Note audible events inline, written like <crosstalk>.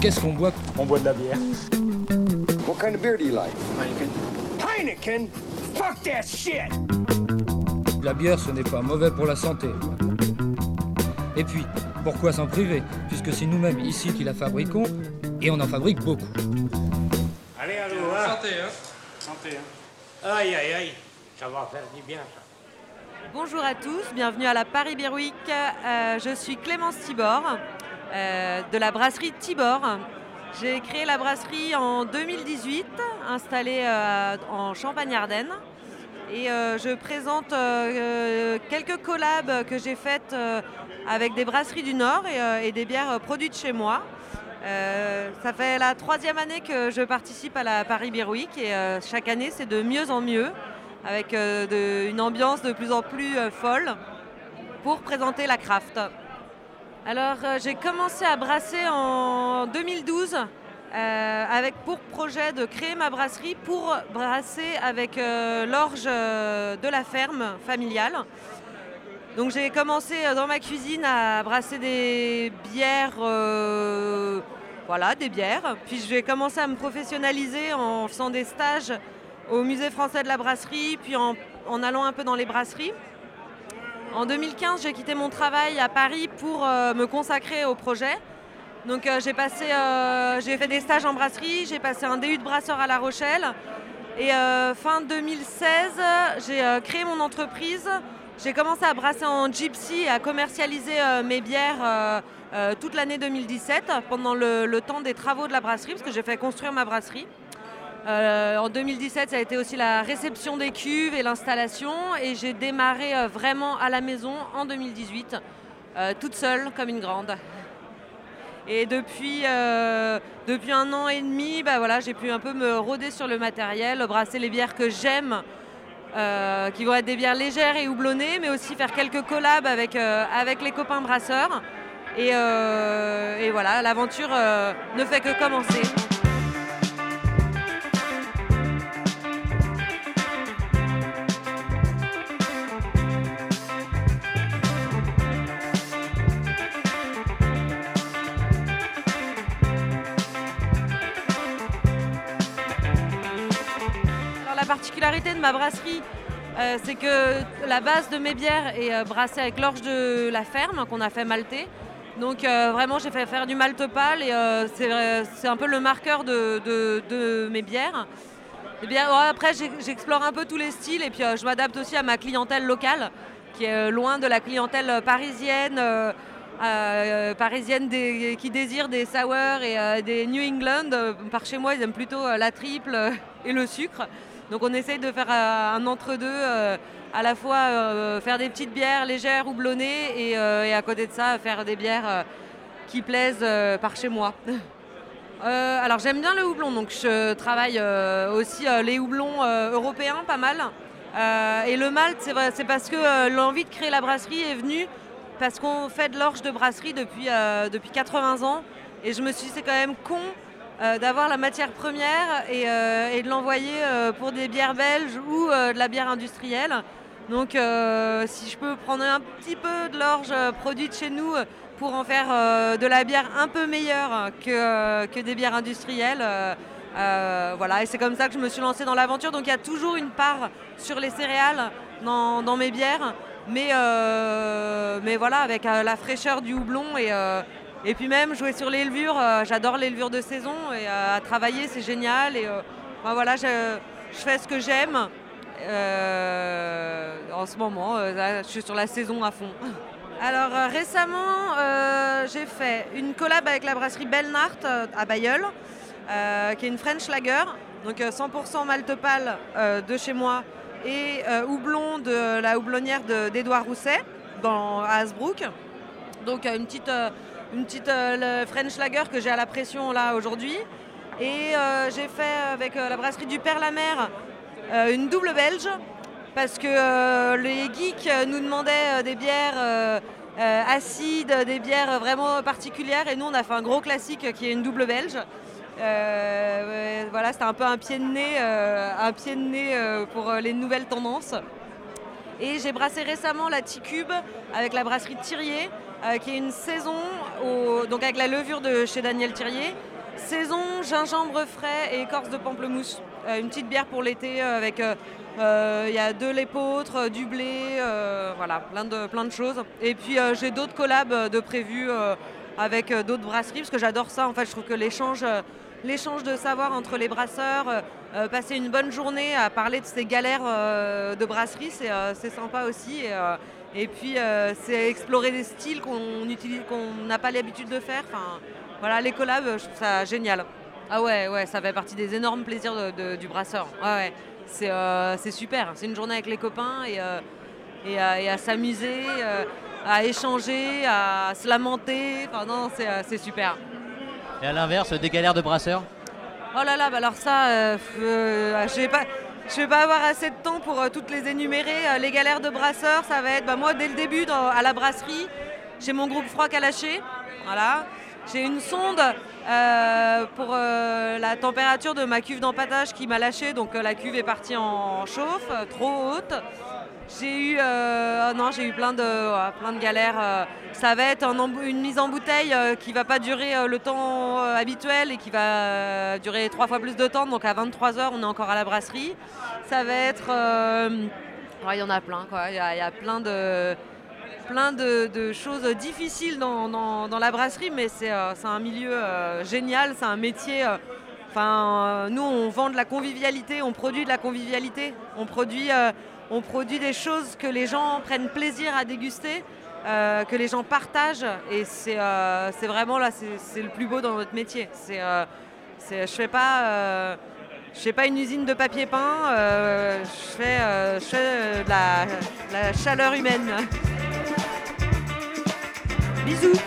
Qu'est-ce qu'on boit? On boit de la bière. What kind of beer do you like? Heineken? Fuck that shit! La bière, ce n'est pas mauvais pour la santé. Et puis, pourquoi s'en priver? Puisque c'est nous-mêmes ici qui la fabriquons, et on en fabrique beaucoup. Allez, allô, hein. Santé, hein. Santé, hein. Aïe, aïe, aïe. Ça va faire du bien, ça. Bonjour à tous, bienvenue à la Paris Beer Week. Euh, je suis Clémence Tibor de la brasserie Tibor. J'ai créé la brasserie en 2018, installée euh, en Champagne-Ardenne. Et euh, je présente euh, euh, quelques collabs que j'ai faites euh, avec des brasseries du Nord et, euh, des bières euh, produites chez moi. Euh, ça fait la troisième année que je participe à la Paris Beer Week et euh, chaque année c'est de mieux en mieux avec euh, une ambiance de plus en plus euh, folle pour présenter la craft. Alors euh, j'ai commencé à brasser en 2012 euh, avec pour projet de créer ma brasserie pour brasser avec euh, l'orge de la ferme familiale. Donc j'ai commencé dans ma cuisine à brasser des bières, voilà, des bières. Puis j'ai commencé à me professionnaliser en faisant des stages au musée français de la brasserie, puis en allant un peu dans les brasseries. En 2015, j'ai quitté mon travail à Paris pour euh, me consacrer au projet. Donc euh, euh, j'ai fait des stages en brasserie, j'ai passé un DU de brasseur à La Rochelle. Et fin 2016, j'ai créé mon entreprise. J'ai commencé à brasser en gypsy et à commercialiser mes bières toute l'année 2017 pendant le temps des travaux de la brasserie, parce que j'ai fait construire ma brasserie. Euh, en 2017, ça a été aussi la réception des cuves et l'installation. Et j'ai démarré euh, vraiment à la maison en 2018, euh, toute seule comme une grande. Et depuis, depuis un an et demi, bah voilà, j'ai pu un peu me rôder sur le matériel, brasser les bières que j'aime, qui vont être des bières légères et houblonnées, mais aussi faire quelques collabs avec, avec les copains brasseurs. Et, voilà, l'aventure ne fait que commencer. Particularité de ma brasserie, euh, c'est que la base de mes bières est euh, brassée avec l'orge de la ferme qu'on a fait malter. Donc euh, vraiment j'ai fait faire du malte pâle et c'est un peu le marqueur de, mes bières. Les bières- ouais, après j'explore un peu tous les styles et puis je m'adapte aussi à ma clientèle locale qui est loin de la clientèle parisienne. parisienne qui désire des sour et des New England. Par chez moi, ils aiment plutôt la triple et le sucre. Donc on essaye de faire euh, un entre-deux, euh, à la fois euh, faire des petites bières légères, houblonnées, et, à côté de ça, faire des bières qui plaisent par chez moi. <laughs> Alors j'aime bien le houblon, donc je travaille aussi les houblons européens pas mal. Et le malt, c'est parce que l'envie de créer la brasserie est venue parce qu'on fait de l'orge de brasserie depuis, depuis 80 ans. Et je me suis dit, c'est quand même con euh, d'avoir la matière première et, euh, de l'envoyer euh, pour des bières belges ou de la bière industrielle. Donc si je peux prendre un petit peu de l'orge produite chez nous pour en faire de la bière un peu meilleure que, que des bières industrielles, voilà. Et c'est comme ça que je me suis lancée dans l'aventure. Donc il y a toujours une part sur les céréales dans, dans mes bières. Mais, mais voilà, avec la fraîcheur du houblon et, et puis même jouer sur les levures, euh, j'adore les levures de saison et euh, à travailler c'est génial. Et enfin, voilà, je, fais ce que j'aime en ce moment. là, je suis sur la saison à fond. <laughs> Alors récemment, j'ai fait une collab avec la brasserie Belnart à Bayeul, qui est une French Lager, donc euh, 100% malte de chez moi et houblon de la houblonnière de- d'Édouard Rousset dans, à Hasbrook. Donc une petite, une petite euh, French Lager que j'ai à la pression là aujourd'hui. Et j'ai fait avec la brasserie du Père la Mer une double belge parce que les geeks nous demandaient des bières acides, des bières vraiment particulières et nous on a fait un gros classique qui est une double belge. voilà, c'était un peu un pied de nez, un pied de nez pour les nouvelles tendances. Et j'ai brassé récemment la T-Cube avec la brasserie Thirier, euh, qui est une saison, donc avec la levure de chez Daniel Thirier. Saison gingembre frais et écorce de pamplemousse. Euh, une petite bière pour l'été euh, avec il y a de l'épeautre, du blé, voilà, plein de, plein de choses. Et puis j'ai d'autres collabs de prévus avec d'autres brasseries parce que j'adore ça. En fait, je trouve que l'échange l'échange de savoir entre les brasseurs, euh, euh, passer une bonne journée à parler de ces galères euh, de brasserie, c'est sympa aussi. Puis c'est explorer des styles qu'on n'a pas l'habitude de faire. Enfin, voilà, les collabs, je trouve ça génial. Ah ouais, ouais, ça fait partie des énormes plaisirs du brasseur. Ouais, c'est super. C'est une journée avec les copains et, et, à s'amuser, à échanger, à se lamenter. Enfin non, c'est super. Et à l'inverse, des galères de brasseurs? Oh là là, bah alors ça, euh, euh, je vais pas. Je vais pas avoir assez de temps pour euh, toutes les énumérer. les galères de brasseurs, ça va être bah, moi dès le début à la brasserie, j'ai mon groupe froid qu'à lâcher. Voilà. J'ai une sonde pour la température de ma cuve d'empattage qui m'a lâché, donc la cuve est partie en chauffe, trop haute. J'ai eu, euh, oh j'ai eu plein de, galères. Euh. ça va être une mise en bouteille euh, qui va pas durer le temps habituel et qui va durer trois fois plus de temps. Donc à 23h, on est encore à la brasserie. Ça va être, il y en a plein, quoi. Il y, a plein de, choses difficiles dans, la brasserie, mais c'est un milieu génial, c'est un métier. Nous, on vend de la convivialité, on produit de la convivialité, on produit on produit des choses que les gens prennent plaisir à déguster, euh, que les gens partagent. Et c'est euh, vraiment là, c'est le plus beau dans notre métier. Euh, je ne fais pas. fais pas une usine de papier peint, je fais, je de la, la chaleur humaine. Bisous